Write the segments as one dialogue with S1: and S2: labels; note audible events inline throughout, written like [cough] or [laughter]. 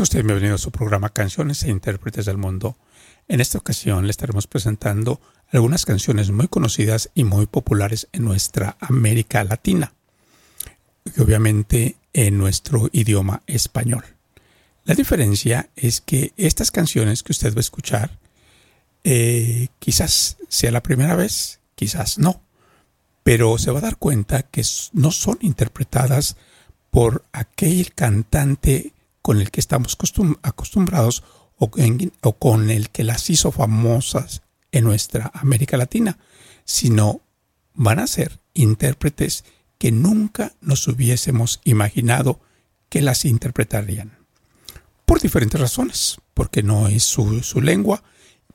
S1: Usted bienvenido a su programa Canciones e Intérpretes del Mundo. En esta ocasión le estaremos presentando algunas canciones muy conocidas y muy populares en nuestra América Latina, y obviamente en nuestro idioma español. La diferencia es que estas canciones que usted va a escuchar eh, quizás sea la primera vez, quizás no, pero se va a dar cuenta que no son interpretadas por aquel cantante con el que estamos acostumbrados o, con el que las hizo famosas en nuestra América Latina, sino van a ser intérpretes que nunca nos hubiésemos imaginado que las interpretarían. Por diferentes razones, porque no es su, lengua,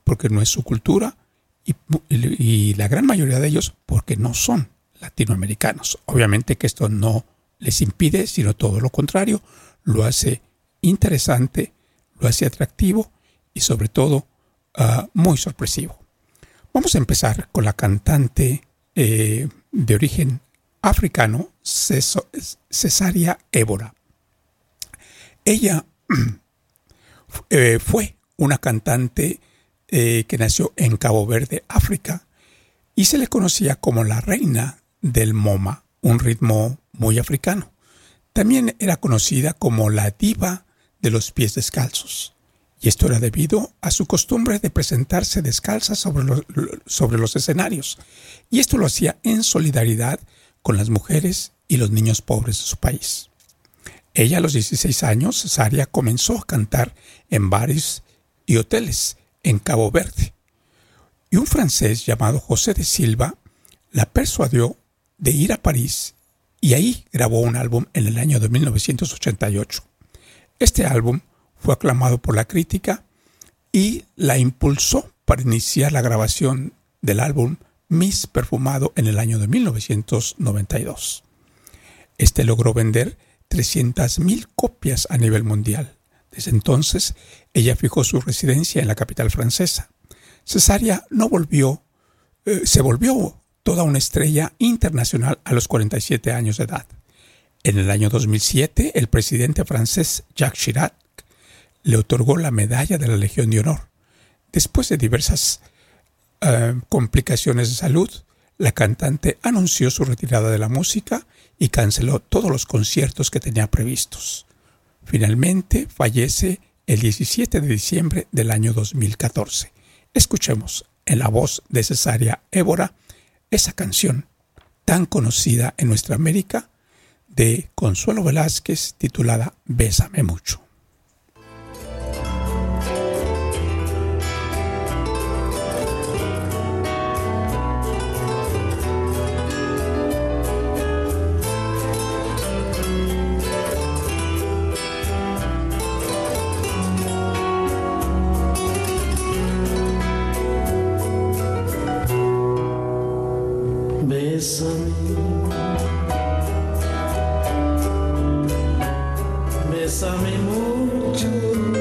S1: porque no es su cultura y, y, la gran mayoría de ellos porque no son latinoamericanos. Obviamente que esto no les impide, sino todo lo contrario, lo hace interesante, lo hace atractivo y sobre todo uh, muy sorpresivo. Vamos a empezar con la cantante eh, de origen africano, Cesaria Évora. Ella [clears throat] eh, fue una cantante eh, que nació en Cabo Verde, África, y se le conocía como la reina del MoMA, un ritmo muy africano. También era conocida como la diva de los pies descalzos. Y esto era debido a su costumbre de presentarse descalza sobre los, sobre los escenarios. Y esto lo hacía en solidaridad con las mujeres y los niños pobres de su país. Ella a los 16 años, Cesaria, comenzó a cantar en bares y hoteles en Cabo Verde. Y un francés llamado José de Silva la persuadió de ir a París y ahí grabó un álbum en el año de 1988. Este álbum fue aclamado por la crítica y la impulsó para iniciar la grabación del álbum Miss Perfumado en el año de 1992. Este logró vender 300.000 copias a nivel mundial. Desde entonces, ella fijó su residencia en la capital francesa. Cesaria no volvió, eh, se volvió toda una estrella internacional a los 47 años de edad. En el año 2007, el presidente francés Jacques Chirac le otorgó la medalla de la Legión de Honor. Después de diversas eh, complicaciones de salud, la cantante anunció su retirada de la música y canceló todos los conciertos que tenía previstos. Finalmente fallece el 17 de diciembre del año 2014. Escuchemos en la voz de Cesaria Évora esa canción tan conocida en nuestra América de Consuelo Velázquez titulada Bésame mucho. Bésame Bésame mucho.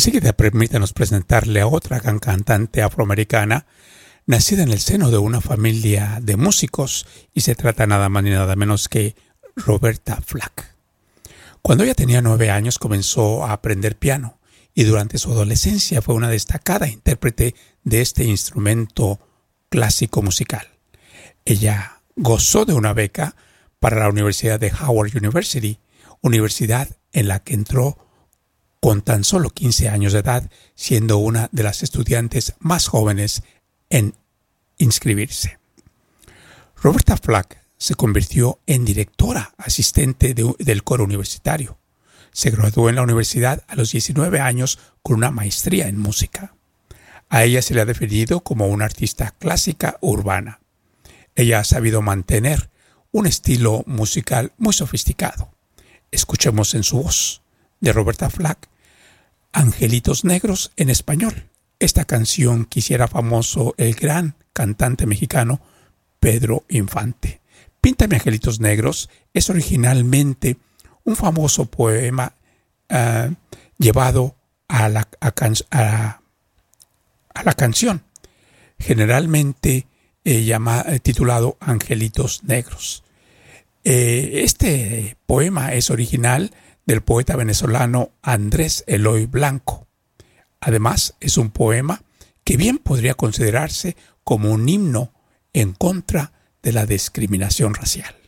S1: Enseguida permítanos presentarle a otra gran cantante afroamericana, nacida en el seno de una familia de músicos, y se trata nada más ni nada menos que Roberta Flack. Cuando ella tenía nueve años comenzó a aprender piano y durante su adolescencia fue una destacada intérprete de este instrumento clásico musical. Ella gozó de una beca para la Universidad de Howard University, universidad en la que entró con tan solo 15 años de edad, siendo una de las estudiantes más jóvenes en inscribirse. Roberta Flack se convirtió en directora asistente del coro universitario. Se graduó en la universidad a los 19 años con una maestría en música. A ella se le ha definido como una artista clásica urbana. Ella ha sabido mantener un estilo musical muy sofisticado. Escuchemos en su voz de Roberta Flack, Angelitos Negros en español. Esta canción quisiera famoso el gran cantante mexicano Pedro Infante. Píntame Angelitos Negros es originalmente un famoso poema ah, llevado a la, a, canción, generalmente eh, llama, eh, titulado Angelitos Negros. Eh, este poema es original del poeta venezolano Andrés Eloy Blanco. Además, es un poema que bien podría considerarse como un himno en contra de la discriminación racial.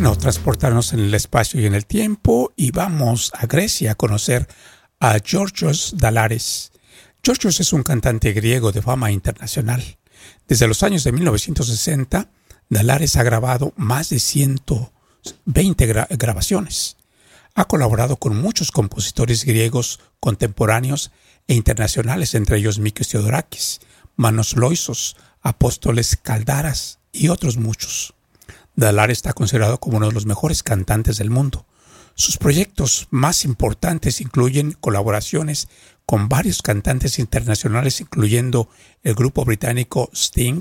S1: No transportarnos en el espacio y en el tiempo? Y vamos a Grecia a conocer a Georgios Dalares. Georgios es un cantante griego de fama internacional. Desde los años de 1960, Dalares ha grabado más de 120 grabaciones. Ha colaborado con muchos compositores griegos contemporáneos e internacionales, entre ellos Mikis Theodorakis, Manos Loisos, Apóstoles Caldaras y otros muchos. Dalar está considerado como uno de los mejores cantantes del mundo. Sus proyectos más importantes incluyen colaboraciones con varios cantantes internacionales, incluyendo el grupo británico Sting,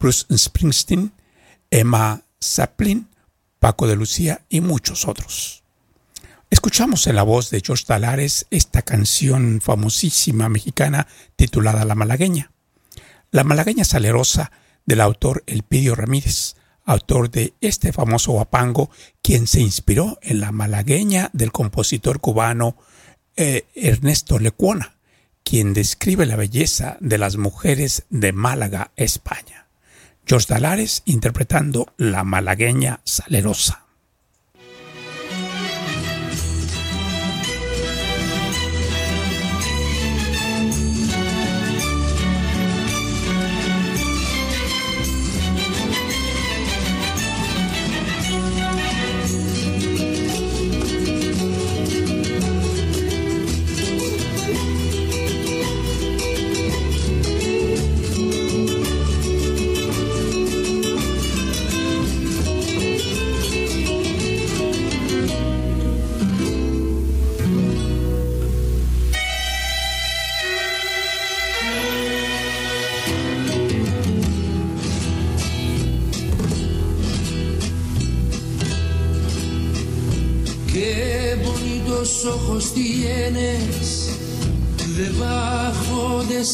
S1: Bruce Springsteen, Emma Saplin, Paco de Lucía y muchos otros. Escuchamos en la voz de George Dalares esta canción famosísima mexicana titulada La Malagueña. La Malagueña Salerosa del autor Elpidio Ramírez autor de este famoso guapango, quien se inspiró en la malagueña del compositor cubano eh, Ernesto Lecuona, quien describe la belleza de las mujeres de Málaga, España. George Dalares interpretando La malagueña salerosa.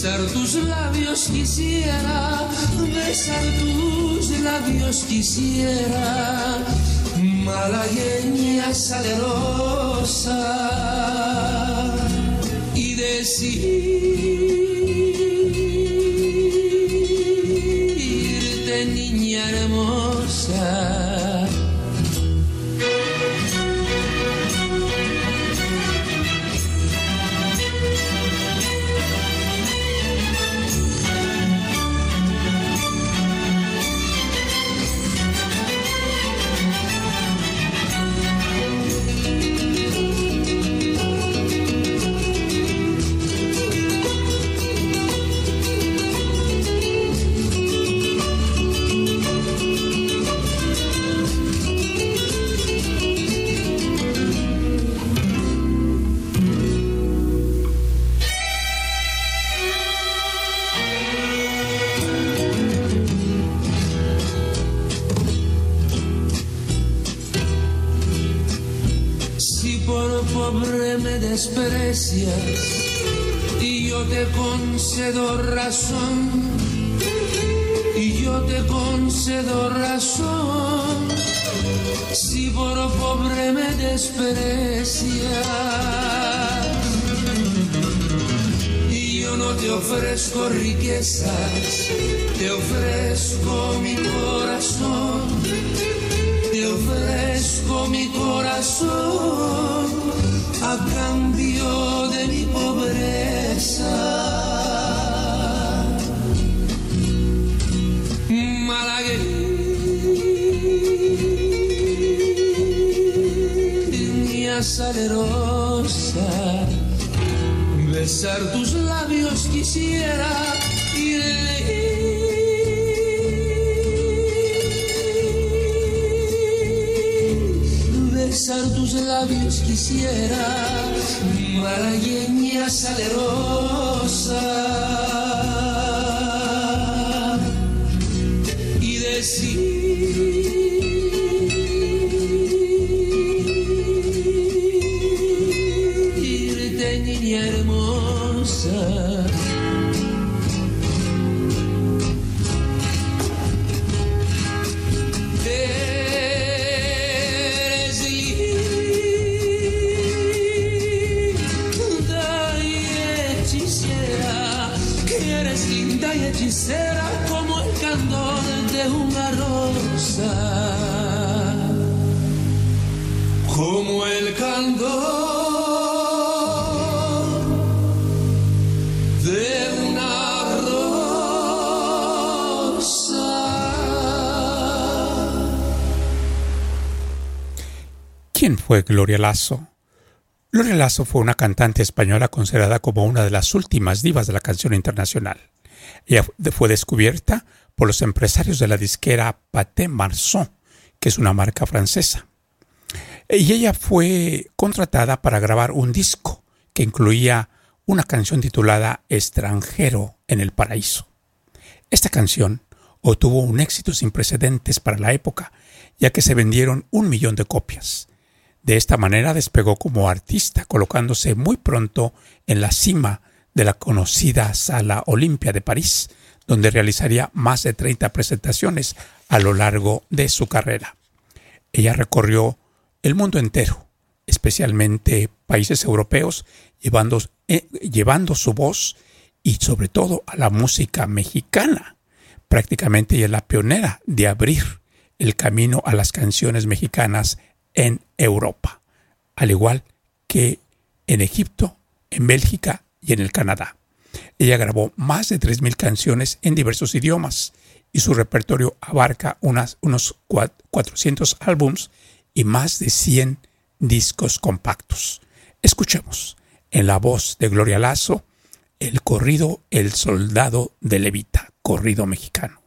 S2: Besar tus labios quisiera, besar tus labios quisiera, malagueña salerosa, y decirte ofrezco riquezas te ofrezco mi corazón te ofrezco mi corazón a cambio de mi pobreza. Malagueña salerosa, besar tus labios quisiera labios quisiera malagueña salerosa. Y
S1: fue Gloria Lasso? Gloria Lasso fue una cantante española considerada como una de las últimas divas de la canción internacional. Ella fue descubierta por los empresarios de la disquera Pathé Marceau, que es una marca francesa. Y ella fue contratada para grabar un disco que incluía una canción titulada Extranjero en el Paraíso. Esta canción obtuvo un éxito sin precedentes para la época, ya que se vendieron un millón de copias. De esta manera despegó como artista, colocándose muy pronto en la cima de la conocida Sala Olimpia de París, donde realizaría más de 30 presentaciones a lo largo de su carrera. Ella recorrió el mundo entero, especialmente países europeos, llevando, eh, llevando su voz y sobre todo a la música mexicana. Prácticamente ella es la pionera de abrir el camino a las canciones mexicanas en Europa, al igual que en Egipto, en Bélgica y en el Canadá. Ella grabó más de 3.000 canciones en diversos idiomas y su repertorio abarca unas, unos cua- 400 álbums y más de 100 discos compactos. Escuchemos en la voz de Gloria Lasso el corrido El Soldado de Levita, corrido mexicano.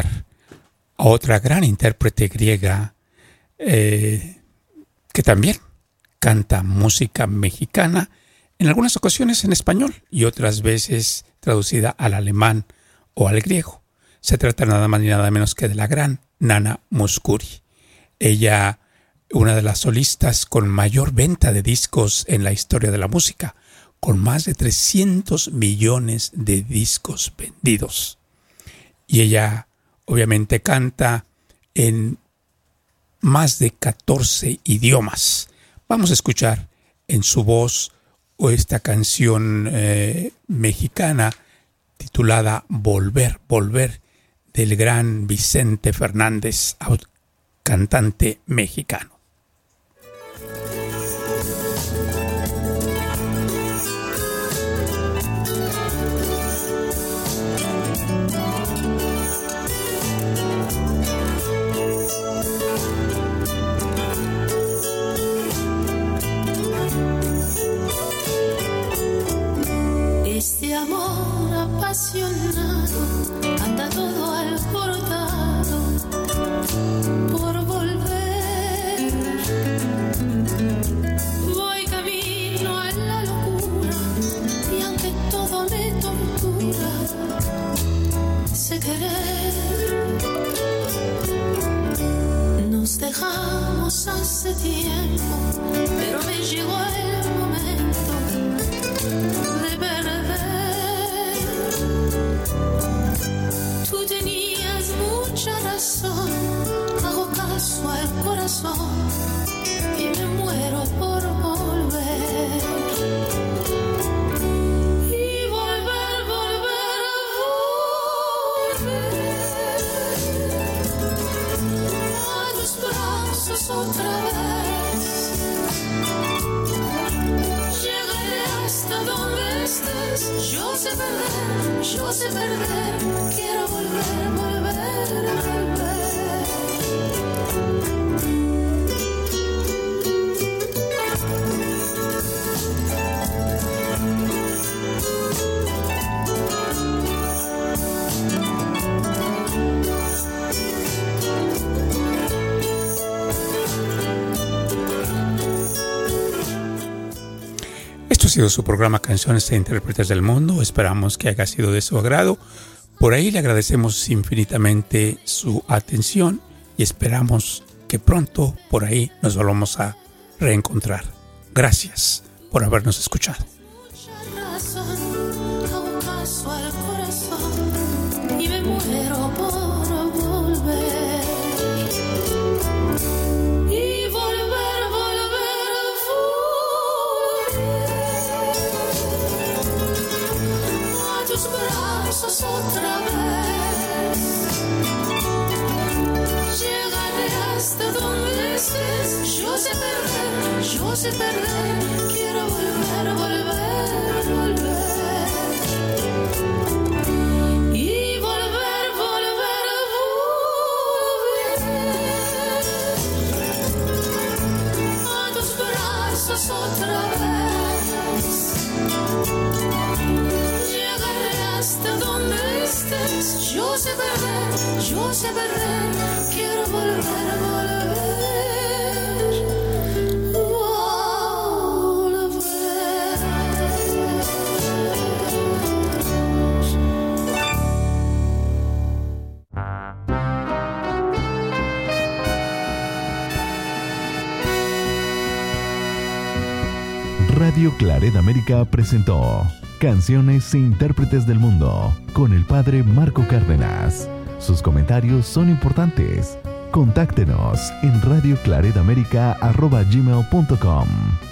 S1: A otra gran intérprete griega eh, que también canta música mexicana, en algunas ocasiones en español y otras veces traducida al alemán o al griego. Se trata nada más ni nada menos que de la gran Nana Muscuri. Ella, una de las solistas con mayor venta de discos en la historia de la música, con más de 300 millones de discos vendidos y ella obviamente canta en más de 14 idiomas. Vamos a escuchar en su voz esta canción eh, mexicana titulada Volver, Volver del gran Vicente Fernández, cantante mexicano.
S3: Hace tiempo, pero me llegó el
S1: sido su programa Canciones e Intérpretes del Mundo. Esperamos que haya sido de su agrado. Por ahí le agradecemos infinitamente su atención y esperamos que pronto por ahí nos volvamos a reencontrar. Gracias por habernos escuchado.
S3: Sé perder. Quiero volver, volver, volver. Y volver, volver, volver. A tus brazos otra vez. Llegaré hasta donde estés. Yo sé perder, yo sé perder. Quiero volver. Volver.
S4: Claret América presentó Canciones e Intérpretes del Mundo con el padre Marco Cárdenas. Sus comentarios son importantes. Contáctenos en radioclaredamerica.gmail.com